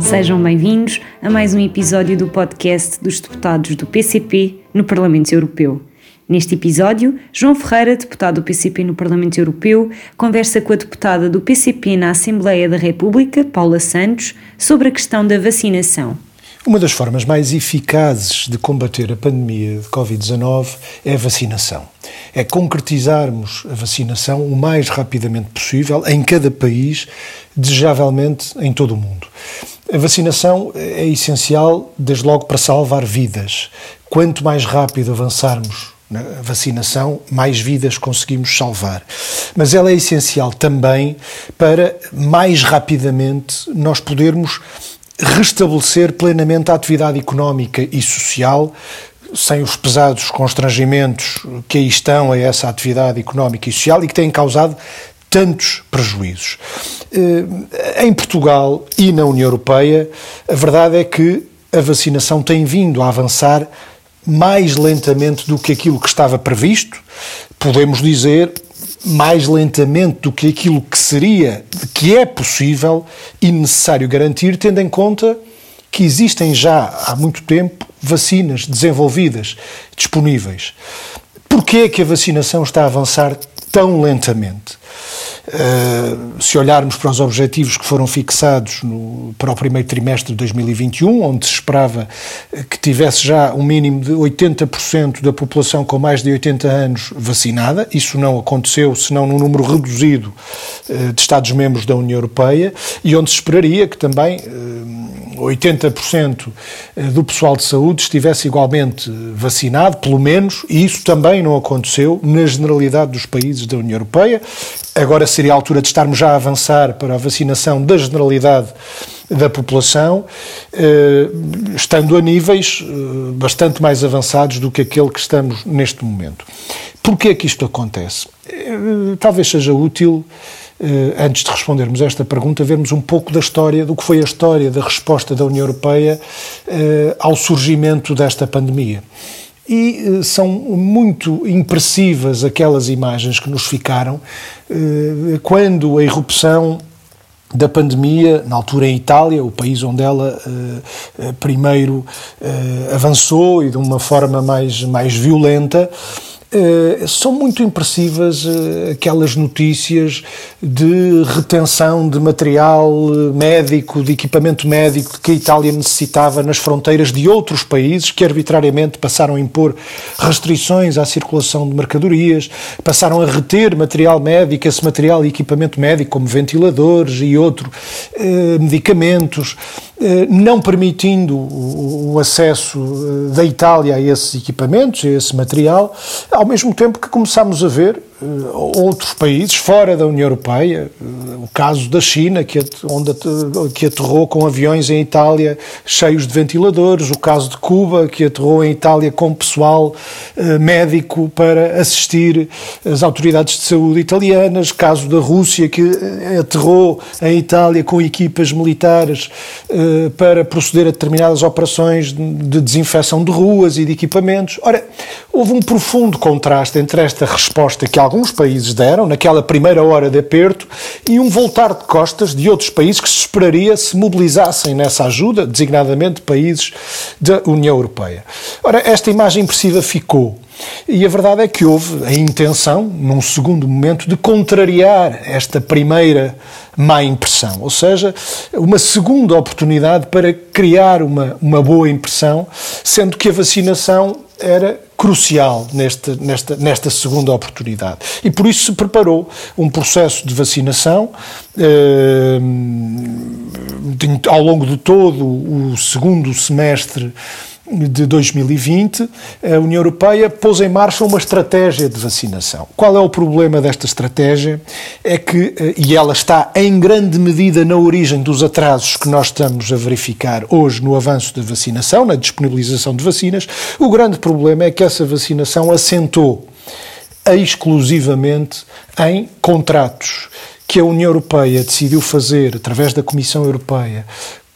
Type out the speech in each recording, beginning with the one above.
Sejam bem-vindos a mais um episódio do podcast dos deputados do PCP no Parlamento Europeu. Neste episódio, João Ferreira, deputado do PCP no Parlamento Europeu, conversa com a deputada do PCP na Assembleia da República, Paula Santos, sobre a questão da vacinação. Uma das formas mais eficazes de combater a pandemia de Covid-19 é a vacinação. É concretizarmos a vacinação o mais rapidamente possível em cada país, desejavelmente em todo o mundo. A vacinação é essencial, desde logo, para salvar vidas. Quanto mais rápido avançarmos na vacinação, mais vidas conseguimos salvar. Mas ela é essencial também para, mais rapidamente, nós podermos restabelecer plenamente a atividade económica e social, sem os pesados constrangimentos que aí estão a essa atividade económica e social e que têm causado tantos prejuízos. Eh, em Portugal e na União Europeia, a verdade é que a vacinação tem vindo a avançar mais lentamente do que aquilo que estava previsto, podemos dizer mais lentamente do que aquilo que seria, que é possível e necessário garantir, tendo em conta que existem já há muito tempo vacinas desenvolvidas, disponíveis. Porquê é que a vacinação está a avançar tão lentamente? Uh, se olharmos para os objetivos que foram fixados no, para o primeiro trimestre de 2021, onde se esperava que tivesse já um mínimo de 80% da população com mais de 80 anos vacinada, isso não aconteceu, senão num número reduzido uh, de Estados-membros da União Europeia, e onde se esperaria que também uh, 80% do pessoal de saúde estivesse igualmente vacinado, pelo menos, e isso também não aconteceu na generalidade dos países da União Europeia. Agora seria a altura de estarmos já a avançar para a vacinação da generalidade da população, eh, estando a níveis eh, bastante mais avançados do que aquele que estamos neste momento. Porquê é que isto acontece? Eh, talvez seja útil, antes de respondermos esta pergunta, vermos um pouco da história, do que foi a história da resposta da União Europeia ao surgimento desta pandemia. E são muito impressivas aquelas imagens que nos ficaram eh, quando a irrupção da pandemia, na altura em Itália, o país onde ela uh, primeiro avançou e de uma forma mais, mais violenta, Uh, são muito impressivas uh, aquelas notícias de retenção de material médico, de equipamento médico que a Itália necessitava nas fronteiras de outros países que arbitrariamente passaram a impor restrições à circulação de mercadorias, passaram a reter material médico, esse material e equipamento médico, como ventiladores e outros medicamentos. Eh, não permitindo o acesso eh, da Itália a esses equipamentos, a esse material, mesmo tempo que começámos a ver outros países fora da União Europeia, eh, o caso da China, que, onde, que aterrou com aviões em Itália cheios de ventiladores, o caso de Cuba, que aterrou em Itália com pessoal eh, médico para assistir as autoridades de saúde italianas, caso da Rússia, que aterrou em Itália com equipas militares para proceder a determinadas operações de desinfecção de ruas e de equipamentos. Ora, houve um profundo contraste entre esta resposta que alguns países deram naquela primeira hora de aperto e um voltar de costas de outros países que se esperaria se mobilizassem nessa ajuda, designadamente países da União Europeia. Ora, esta imagem impressiva ficou. E a verdade é que houve a intenção, num segundo momento, de contrariar esta primeira má impressão, ou seja, uma segunda oportunidade para criar uma, uma boa impressão, sendo que a vacinação era crucial nesta, nesta, nesta segunda oportunidade. E por isso se preparou um processo de vacinação eh, ao longo de todo o segundo semestre de 2020, a União Europeia pôs em marcha uma estratégia de vacinação. Qual é o problema desta estratégia? É que, eh, e ela está em grande medida na origem dos atrasos que nós estamos a verificar hoje no avanço da vacinação, na disponibilização de vacinas, o grande problema é que essa vacinação assentou exclusivamente em contratos que a União Europeia decidiu fazer através da Comissão Europeia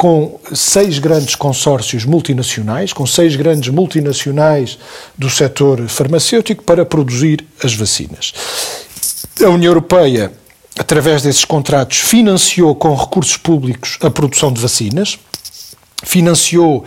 com seis grandes consórcios multinacionais, com seis grandes multinacionais do setor farmacêutico para produzir as vacinas. A União Europeia, através desses contratos, financiou com recursos públicos a produção de vacinas financiou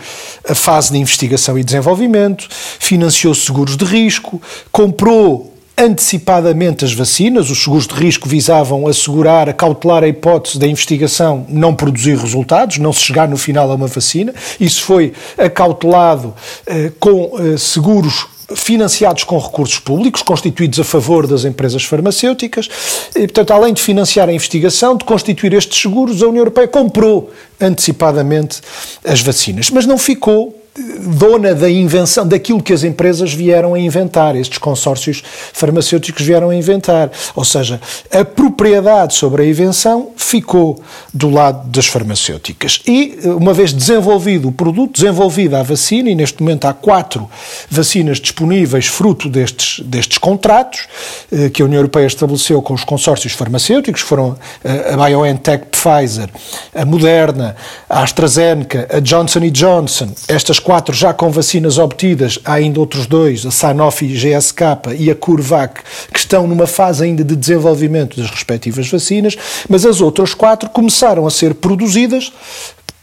a fase de investigação e desenvolvimento, financiou seguros de risco, comprou antecipadamente as vacinas. Os seguros de risco visavam assegurar, acautelar a hipótese da investigação não produzir resultados, não se chegar no final a uma vacina. Isso foi acautelado eh, com eh, seguros financiados com recursos públicos, constituídos a favor das empresas farmacêuticas. E, portanto, além de financiar a investigação, de constituir estes seguros, a União Europeia comprou antecipadamente as vacinas. Mas não ficou dona da invenção, daquilo que as empresas vieram a inventar, estes consórcios farmacêuticos vieram a inventar. Ou seja, a propriedade sobre a invenção ficou do lado das farmacêuticas. E, uma vez desenvolvido o produto, desenvolvida a vacina, e neste momento há quatro vacinas disponíveis fruto destes, destes contratos eh, que a União Europeia estabeleceu com os consórcios farmacêuticos, foram eh, a BioNTech Pfizer, a Moderna, a AstraZeneca, a Johnson Johnson, estas quatro já com vacinas obtidas, há ainda outros dois, a Sanofi GSK e a CureVac, que estão numa fase ainda de desenvolvimento das respectivas vacinas, mas as outras quatro começaram a ser produzidas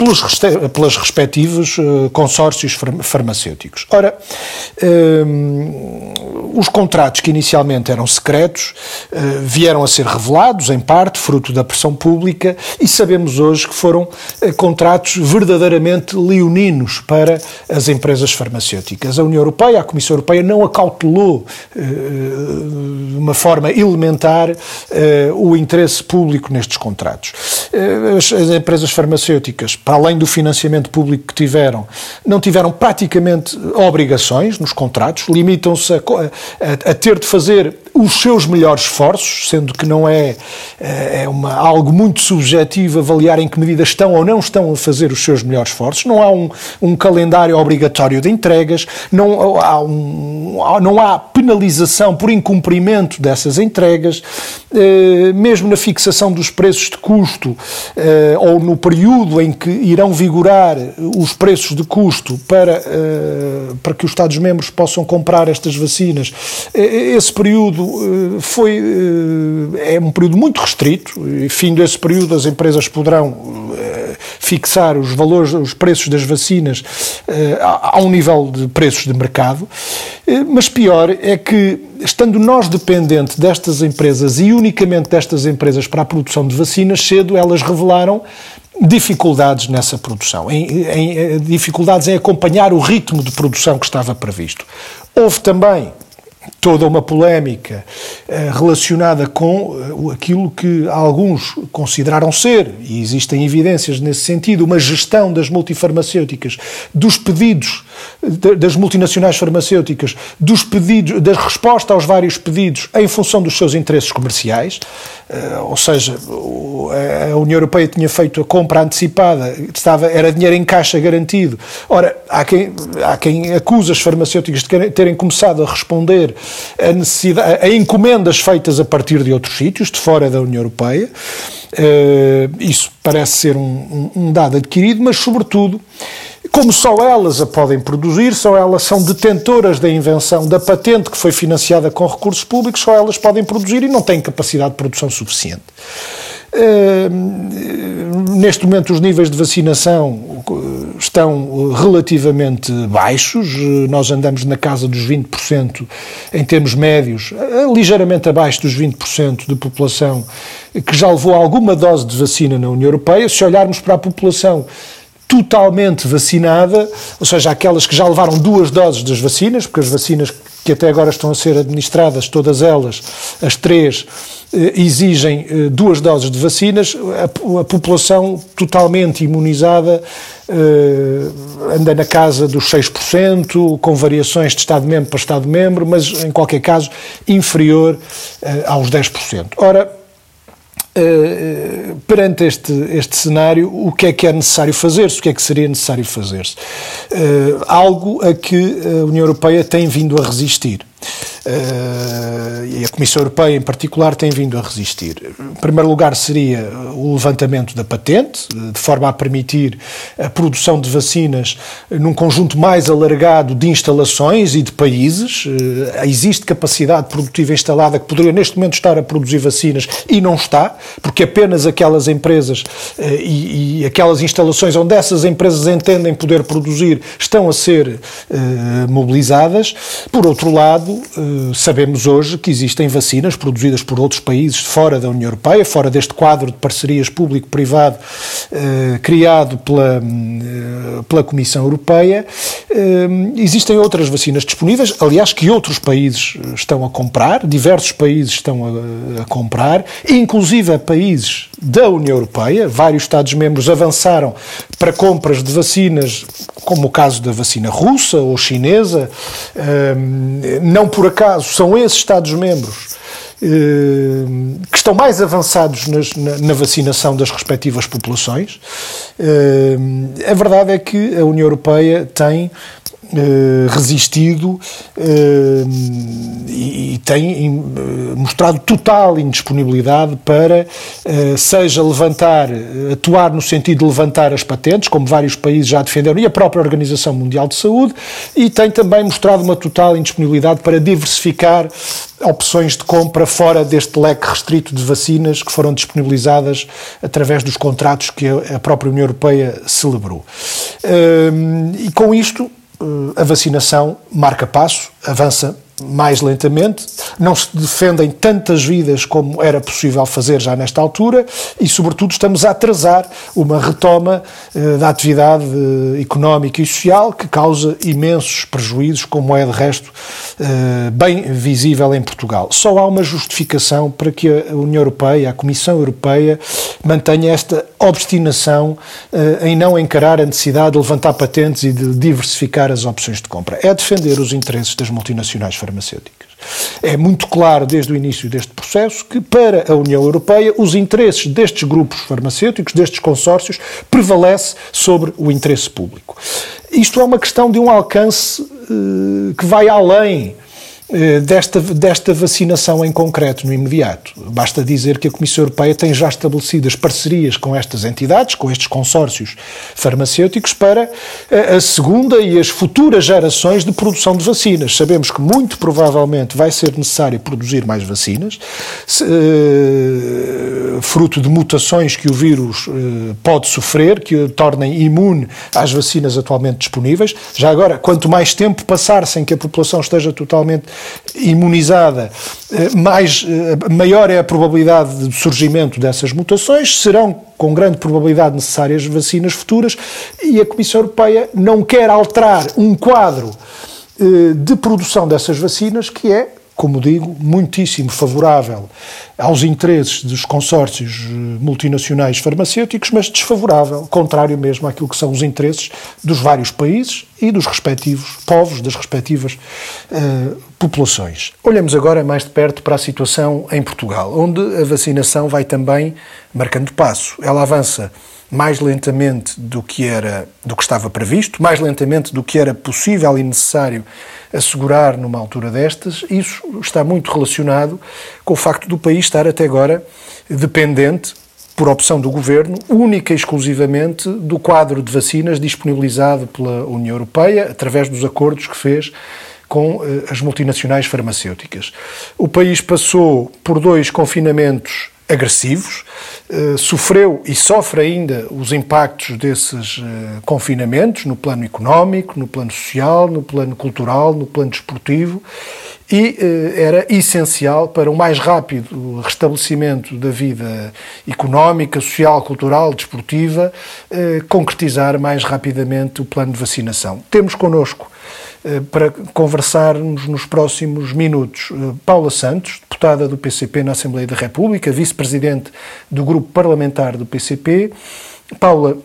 pelos, pelos respectivos uh, consórcios farmacêuticos. Ora, uh, os contratos que inicialmente eram secretos uh, vieram a ser revelados, em parte, fruto da pressão pública, e sabemos hoje que foram contratos verdadeiramente leoninos para as empresas farmacêuticas. A União Europeia, a Comissão Europeia, não acautelou de uma forma elementar o interesse público nestes contratos. as empresas farmacêuticas, para além do financiamento público que tiveram, não tiveram praticamente obrigações nos contratos, limitam-se a, a, a, ter de fazer os seus melhores esforços, sendo que não é, é uma, algo muito subjetivo avaliar em que medida estão ou não estão a fazer os seus melhores esforços. Não há um, um calendário obrigatório de entregas, não há, um, não há penalização por incumprimento dessas entregas, eh, mesmo na fixação dos preços de custo eh, ou no período em que irão vigorar os preços de custo para, para que os Estados-membros possam comprar estas vacinas. Esse período uh, foi, uh, é um período muito restrito, e fim desse período as empresas poderão fixar os valores, os preços das vacinas a, um nível de preços de mercado, mas pior é que, estando nós dependentes destas empresas e unicamente destas empresas para a produção de vacinas, cedo elas revelaram dificuldades nessa produção, em, em, eh, dificuldades em acompanhar o ritmo de produção que estava previsto. Houve também toda uma polémica uh, relacionada com uh, aquilo que alguns consideraram ser, e existem evidências nesse sentido, uma gestão das multifarmacêuticas, dos pedidos das multinacionais farmacêuticas, dos pedidos, da resposta aos vários pedidos em função dos seus interesses comerciais, uh, ou seja, a União Europeia tinha feito a compra antecipada, estava, era dinheiro em caixa garantido. Ora, há quem, há quem acusa as farmacêuticas de terem começado a responder a, necessidade, a encomendas feitas a partir de outros sítios, de fora da União Europeia. Uh, isso parece ser um, um, um dado adquirido, mas, sobretudo, como só elas a podem produzir, só elas são detentoras da invenção, da patente que foi financiada com recursos públicos, só elas podem produzir e não têm capacidade de produção suficiente. Neste momento, os níveis de vacinação estão relativamente baixos. Nós andamos na casa dos 20% em termos médios, ligeiramente abaixo dos 20% de população que já levou alguma dose de vacina na União Europeia. Se olharmos para a população totalmente vacinada, ou seja, aquelas que já levaram duas doses das vacinas, porque as vacinas que até agora estão a ser administradas, todas elas, as três, eh, exigem eh, duas doses de vacinas, a, a população totalmente imunizada eh, anda na casa dos 6%, com variações de Estado-membro para Estado-membro, mas em qualquer caso inferior aos 10%. Ora, Uh, perante este, este cenário, o que é que é necessário fazer-se? O que é que seria necessário fazer-se? Uh, algo a que a União Europeia tem vindo a resistir. Uh, e a Comissão Europeia, em particular, tem vindo a resistir. Em primeiro lugar, seria o levantamento da patente, de forma a permitir a produção de vacinas num conjunto mais alargado de instalações e de países. Existe capacidade produtiva instalada que poderia, neste momento, estar a produzir vacinas e não está, porque apenas aquelas empresas e, e, aquelas instalações onde essas empresas entendem poder produzir estão a ser mobilizadas. Por outro lado, sabemos hoje que existem vacinas produzidas por outros países fora da União Europeia, fora deste quadro de parcerias público-privado eh, criado pela, eh, pela Comissão Europeia. Eh, existem outras vacinas disponíveis, aliás, que outros países estão a comprar, diversos países estão a, a comprar, inclusive a países da União Europeia. Vários Estados-membros avançaram para compras de vacinas, como o caso da vacina russa ou chinesa. Não por acaso caso, são esses Estados-membros eh, que estão mais avançados nas, na, na, vacinação das respectivas populações. Eh, a verdade é que a União Europeia tem eh, resistido eh, e, tem eh, mostrado total indisponibilidade para, seja levantar, atuar no sentido de levantar as patentes, como vários países já defenderam, e a própria Organização Mundial de Saúde, e tem também mostrado uma total indisponibilidade para diversificar opções de compra fora deste leque restrito de vacinas que foram disponibilizadas através dos contratos que a própria União Europeia celebrou. E com isto, a vacinação marca passo, avança mais lentamente, não se defendem tantas vidas como era possível fazer já nesta altura e, sobretudo, estamos a atrasar uma retoma eh, da atividade eh, económica e social que causa imensos prejuízos, como é de resto eh, bem visível em Portugal. Só há uma justificação para que a União Europeia, a Comissão Europeia, mantenha esta obstinação eh, em não encarar a necessidade de levantar patentes e de diversificar as opções de compra. É defender os interesses das multinacionais farmacêuticas farmacêuticas. É muito claro desde o início deste processo que, para a União Europeia, os interesses destes grupos farmacêuticos, destes consórcios, prevalece sobre o interesse público. Isto é uma questão de um alcance uh, que vai além desta, desta vacinação em concreto, no imediato. Basta dizer que a Comissão Europeia tem já estabelecidas parcerias com estas entidades, com estes consórcios farmacêuticos, para a, a segunda e as futuras gerações de produção de vacinas. Sabemos que muito provavelmente vai ser necessário produzir mais vacinas, se, uh, fruto de mutações que o vírus pode sofrer, que o tornem imune às vacinas atualmente disponíveis. Já agora, quanto mais tempo passar sem que a população esteja totalmente imunizada, eh, mais, eh, maior é a probabilidade de surgimento dessas mutações, serão com grande probabilidade necessárias vacinas futuras e a Comissão Europeia não quer alterar um quadro eh, de produção dessas vacinas que é como digo, muitíssimo favorável aos interesses dos consórcios eh, multinacionais farmacêuticos, mas desfavorável, contrário mesmo àquilo que são os interesses dos vários países e dos respectivos povos, das respectivas uh, populações. Olhamos agora mais de perto para a situação em Portugal, onde a vacinação vai também marcando passo. Ela avança mais lentamente do que era do que estava previsto, mais lentamente do que era possível e necessário assegurar numa altura destas. Isso está muito relacionado com o facto do país estar até agora dependente por opção do governo, única e exclusivamente do quadro de vacinas disponibilizado pela União Europeia através dos acordos que fez com eh, as multinacionais farmacêuticas. O país passou por dois confinamentos agressivos, uh, sofreu e sofre ainda os impactos desses uh, confinamentos no plano económico, no plano social, no plano cultural, no plano desportivo e uh, era essencial para o mais rápido restabelecimento da vida económica, social, cultural, desportiva, concretizar mais rapidamente o plano de vacinação. Temos connosco eh, para conversarmos nos próximos minutos. Eh, Paula Santos, deputada do PCP na Assembleia da República, vice-presidente do grupo parlamentar do PCP. Paula,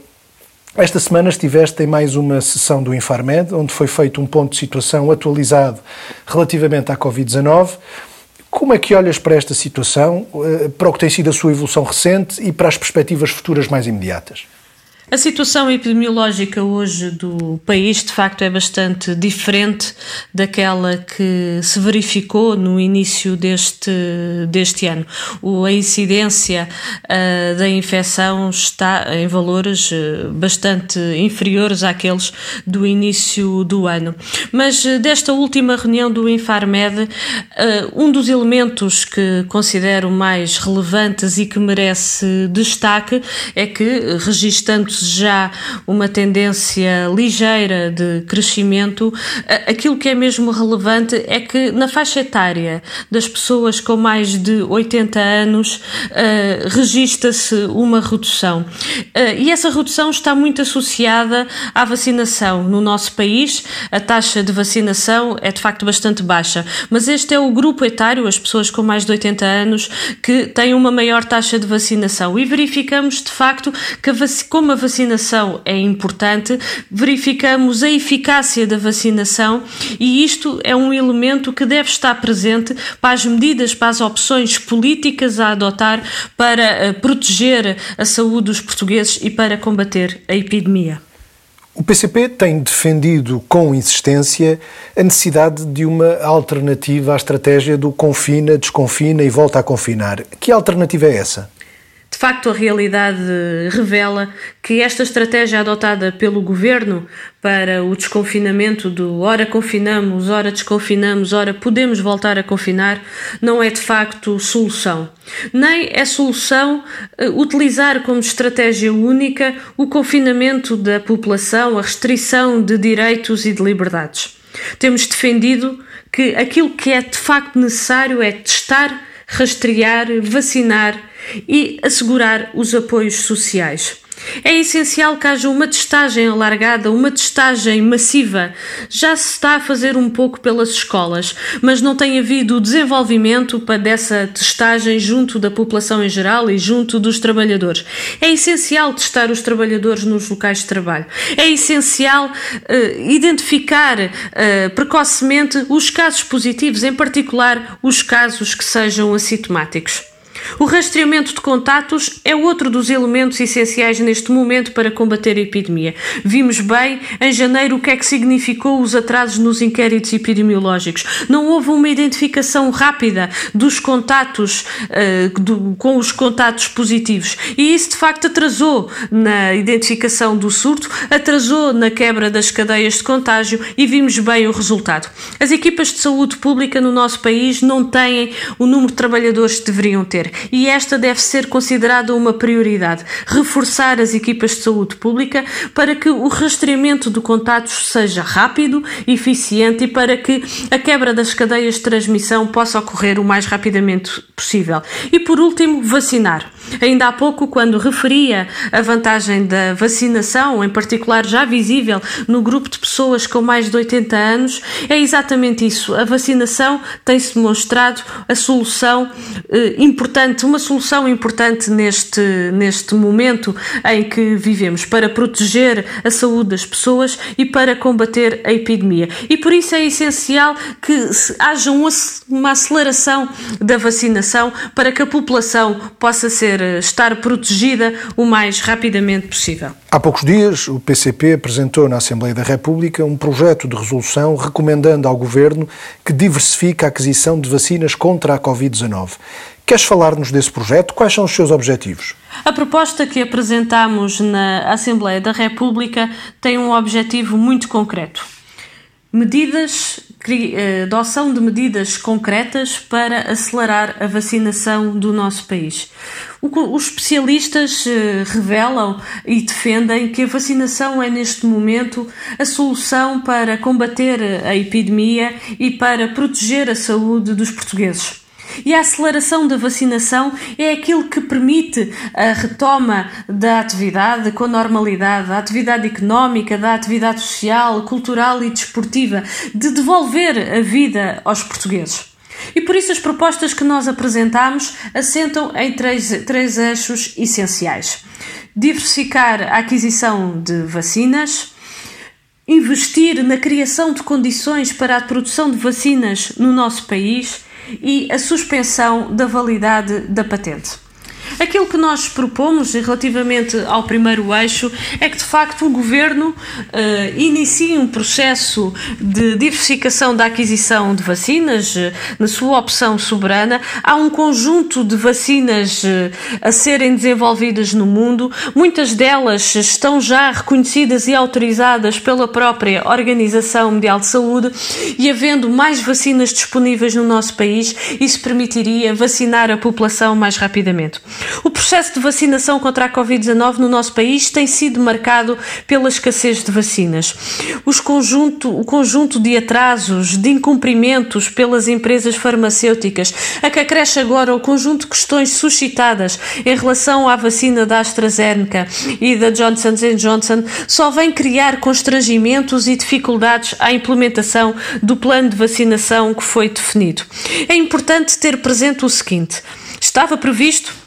esta semana estiveste em mais uma sessão do Infarmed, onde foi feito um ponto de situação atualizado relativamente à Covid-19. Como é que olhas para esta situação, eh, para o que tem sido a sua evolução recente e para as perspectivas futuras mais imediatas? A situação epidemiológica hoje do país, de facto, é bastante diferente daquela que se verificou no início deste, deste ano. O, a incidência uh, da infecção está em valores uh, bastante inferiores àqueles do início do ano. Mas uh, desta última reunião do Infarmed, um dos elementos que considero mais relevantes e que merece destaque é que, registando já uma tendência ligeira de crescimento, aquilo que é mesmo relevante é que na faixa etária das pessoas com mais de 80 anos uh, registra-se uma redução. Uh, e essa redução está muito associada à vacinação. No nosso país, a taxa de vacinação é de facto bastante baixa, mas este é o grupo etário, as pessoas com mais de 80 anos, que têm uma maior taxa de vacinação. E verificamos de facto que, como a vacinação é importante, verificamos a eficácia da vacinação e isto é um elemento que deve estar presente para as medidas, para as opções políticas a adotar para eh, proteger a saúde dos portugueses e para combater a epidemia. O PCP tem defendido com insistência a necessidade de uma alternativa à estratégia do confina, desconfina e volta a confinar. Que alternativa é essa? De facto, a realidade revela que esta estratégia adotada pelo governo para o desconfinamento do ora confinamos, ora desconfinamos, ora podemos voltar a confinar, não é de facto solução. Nem é solução uh, utilizar como estratégia única o confinamento da população, a restrição de direitos e de liberdades. Temos defendido que aquilo que é de facto necessário é testar, rastrear, vacinar e assegurar os apoios sociais. É essencial que haja uma testagem alargada, uma testagem massiva. Já se está a fazer um pouco pelas escolas, mas não tem havido desenvolvimento para dessa testagem junto da população em geral e junto dos trabalhadores. É essencial testar os trabalhadores nos locais de trabalho. É essencial uh, identificar uh, precocemente os casos positivos, em particular os casos que sejam assintomáticos. O rastreamento de contatos é outro dos elementos essenciais neste momento para combater a epidemia. Vimos bem em janeiro o que é que significou os atrasos nos inquéritos epidemiológicos. Não houve uma identificação rápida dos contatos uh, do, com os contatos positivos e isso de facto atrasou na identificação do surto, atrasou na quebra das cadeias de contágio e vimos bem o resultado. As equipas de saúde pública no nosso país não têm o número de trabalhadores que deveriam ter e esta deve ser considerada uma prioridade. Reforçar as equipas de saúde pública para que o rastreamento de contatos seja rápido, eficiente e para que a quebra das cadeias de transmissão possa ocorrer o mais rapidamente possível. E por último, vacinar. Ainda há pouco, quando referia a vantagem da vacinação, em particular já visível no grupo de pessoas com mais de 80 anos, é exatamente isso. A vacinação tem-se demonstrado a solução eh, importante, uma solução importante neste, neste momento em que vivemos, para proteger a saúde das pessoas e para combater a epidemia. E por isso é essencial que haja uma aceleração da vacinação para que a população possa ser estar protegida o mais rapidamente possível. Há poucos dias, o PCP apresentou na Assembleia da República um projeto de resolução recomendando ao Governo que diversifique a aquisição de vacinas contra a Covid-19. Queres falar-nos desse projeto? Quais são os seus objetivos? A proposta que apresentamos na Assembleia da República tem um objetivo muito concreto medidas, eh, adoção de medidas concretas para acelerar a vacinação do nosso país. Os especialistas eh, revelam e defendem que a vacinação é, neste momento, a solução para combater a epidemia e para proteger a saúde dos portugueses. E a aceleração da vacinação é aquilo que permite a retoma da atividade com normalidade, da atividade económica, da atividade social, cultural e desportiva, de devolver a vida aos portugueses. E por isso as propostas que nós apresentamos assentam em três, três eixos essenciais: diversificar a aquisição de vacinas, investir na criação de condições para a produção de vacinas no nosso país e a suspensão da validade da patente. Aquilo que nós propomos relativamente ao primeiro eixo é que, de facto, o governo uh, inicie um processo de diversificação da aquisição de vacinas, uh, na sua opção soberana. Há um conjunto de vacinas uh, a serem desenvolvidas no mundo, muitas delas estão já reconhecidas e autorizadas pela própria Organização Mundial de Saúde, e havendo mais vacinas disponíveis no nosso país, isso permitiria vacinar a população mais rapidamente. O processo de vacinação contra a Covid-19 no nosso país tem sido marcado pela escassez de vacinas. Os conjunto, o conjunto de atrasos, de incumprimentos pelas empresas farmacêuticas, a que acresce agora o conjunto de questões suscitadas em relação à vacina da AstraZeneca e da Johnson Johnson, só vem criar constrangimentos e dificuldades à implementação do plano de vacinação que foi definido. É importante ter presente o seguinte: estava previsto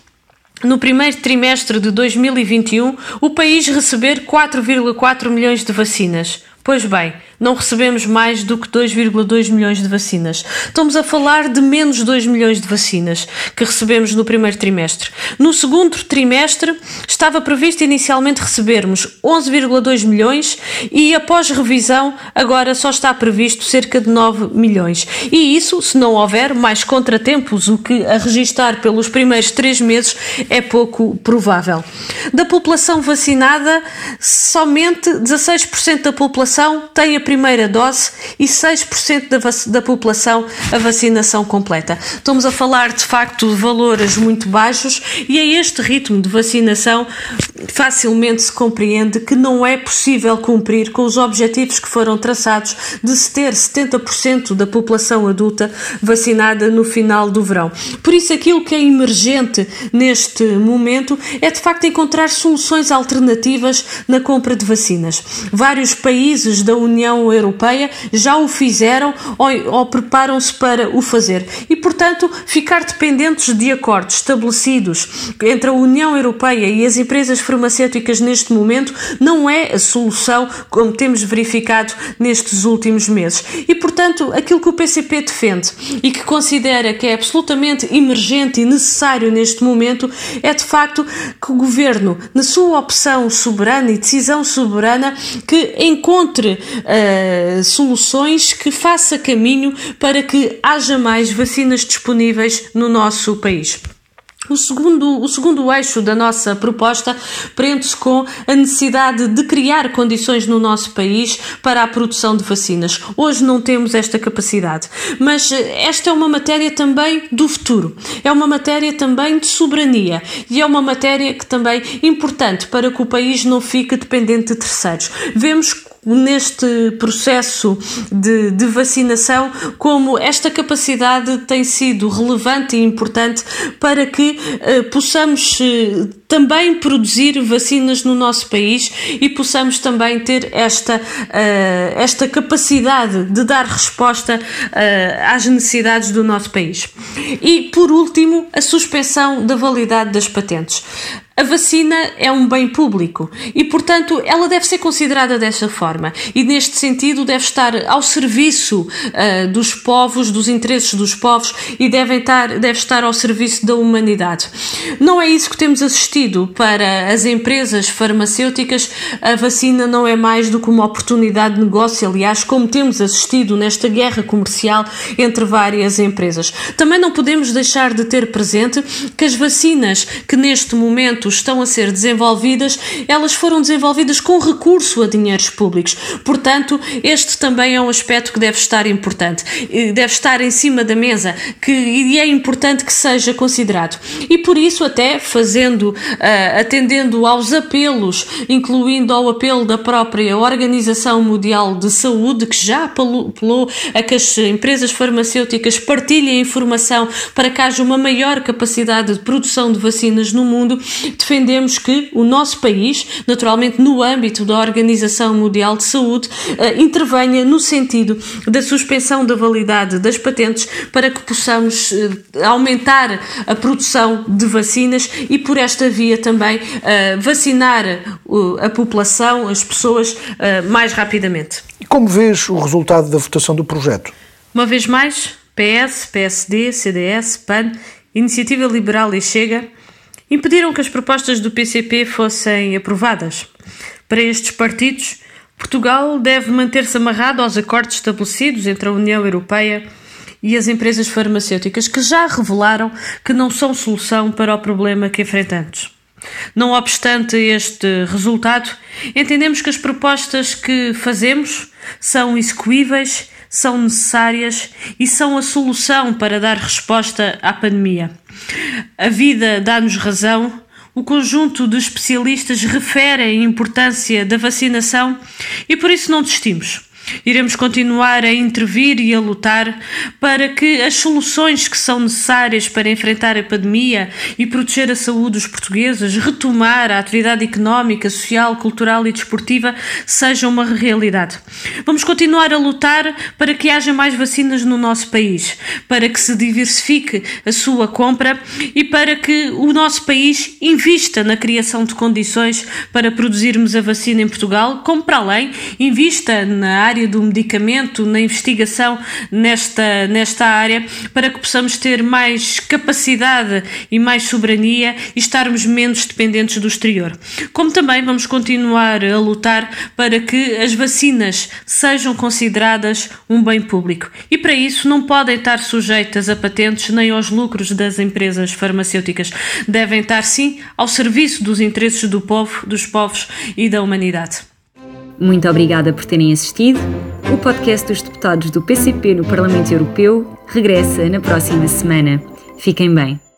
no primeiro trimestre de 2021, o país receber 4,4 milhões de vacinas. Pois bem, não recebemos mais do que 2,2 milhões de vacinas. Estamos a falar de menos 2 milhões de vacinas que recebemos no primeiro trimestre. No segundo trimestre, estava previsto inicialmente recebermos 11,2 milhões e, após revisão, agora só está previsto cerca de 9 milhões. E isso, se não houver mais contratempos, o que a registar pelos primeiros três meses é pouco provável. Da população vacinada, somente 16% da população tem a primeira dose e 6% da, da população a vacinação completa. Estamos a falar de facto de valores muito baixos e a este ritmo de vacinação facilmente se compreende que não é possível cumprir com os objetivos que foram traçados de se ter 70% da população adulta vacinada no final do verão. Por isso, aquilo que é emergente neste momento é de facto encontrar soluções alternativas na compra de vacinas. Vários países da União União Europeia já o fizeram ou, ou preparam-se para o fazer. E, portanto, ficar dependentes de acordos estabelecidos entre a União Europeia e as empresas farmacêuticas neste momento não é a solução, como temos verificado nestes últimos meses. E, portanto, aquilo que o PCP defende e que considera que é absolutamente emergente e necessário neste momento é de facto que o governo, na sua opção soberana e decisão soberana, que encontre uh, soluções que faça caminho para que haja mais vacinas disponíveis no nosso país. O segundo, o segundo eixo da nossa proposta prende-se com a necessidade de criar condições no nosso país para a produção de vacinas. Hoje não temos esta capacidade, mas eh, esta é uma matéria também do futuro, é uma matéria também de soberania e é uma matéria que também é importante para que o país não fique dependente de terceiros. Vemos neste processo de, de, vacinação, como esta capacidade tem sido relevante e importante para que uh, possamos uh, também produzir vacinas no nosso país e possamos também ter esta, uh, esta capacidade de dar resposta às necessidades do nosso país. E, por último, a suspensão da validade das patentes. A vacina é um bem público e, portanto, ela deve ser considerada dessa forma e, neste sentido, deve estar ao serviço uh, dos povos, dos interesses dos povos e deve estar, deve estar ao serviço da humanidade. Não é isso que temos assistido para as empresas farmacêuticas. A vacina não é mais do que uma oportunidade de negócio, aliás, como temos assistido nesta guerra comercial entre várias empresas. Também não podemos deixar de ter presente que as vacinas que neste momento estão a ser desenvolvidas, elas foram desenvolvidas com recurso a dinheiros públicos. Portanto, este também é um aspecto que deve estar importante, deve estar em cima da mesa, que e é importante que seja considerado. E por isso, até fazendo, uh, atendendo aos apelos, incluindo ao apelo da própria Organização Mundial de Saúde, que já apelou a que as empresas farmacêuticas partilhem informação para que haja uma maior capacidade de produção de vacinas no mundo, defendemos que o nosso país, naturalmente no âmbito da Organização Mundial de Saúde, uh, intervenha no sentido da suspensão da validade das patentes para que possamos uh, aumentar a produção de vacinas e, por esta via, também uh, vacinar a população, as pessoas, mais rapidamente. E como vês o resultado da votação do projeto? Uma vez mais, PS, PSD, CDS, PAN, Iniciativa Liberal e Chega impediram que as propostas do PCP fossem aprovadas. Para estes partidos, Portugal deve manter-se amarrado aos acordos estabelecidos entre a União Europeia e as empresas farmacêuticas, que já revelaram que não são solução para o problema que enfrentamos. Não obstante este resultado, entendemos que as propostas que fazemos são execuíveis, são necessárias e são a solução para dar resposta à pandemia. A vida dá-nos razão. O conjunto de especialistas refere a importância da vacinação e por isso não desistimos. Iremos continuar a intervir e a lutar para que as soluções que são necessárias para enfrentar a pandemia e proteger a saúde dos portugueses, retomar a atividade económica, social, cultural e desportiva sejam uma realidade. Vamos continuar a lutar para que haja mais vacinas no nosso país, para que se diversifique a sua compra e para que o nosso país invista na criação de condições para produzirmos a vacina em Portugal, como para além invista na área área do medicamento, na investigação nesta, nesta área, para que possamos ter mais capacidade e mais soberania e estarmos menos dependentes do exterior. Como também vamos continuar a lutar para que as vacinas sejam consideradas um bem público e para isso não podem estar sujeitas a patentes nem aos lucros das empresas farmacêuticas. Devem estar sim ao serviço dos interesses do povo, dos povos e da humanidade. Muito obrigada por terem assistido. O podcast dos deputados do PCP no Parlamento Europeu regressa na próxima semana. Fiquem bem.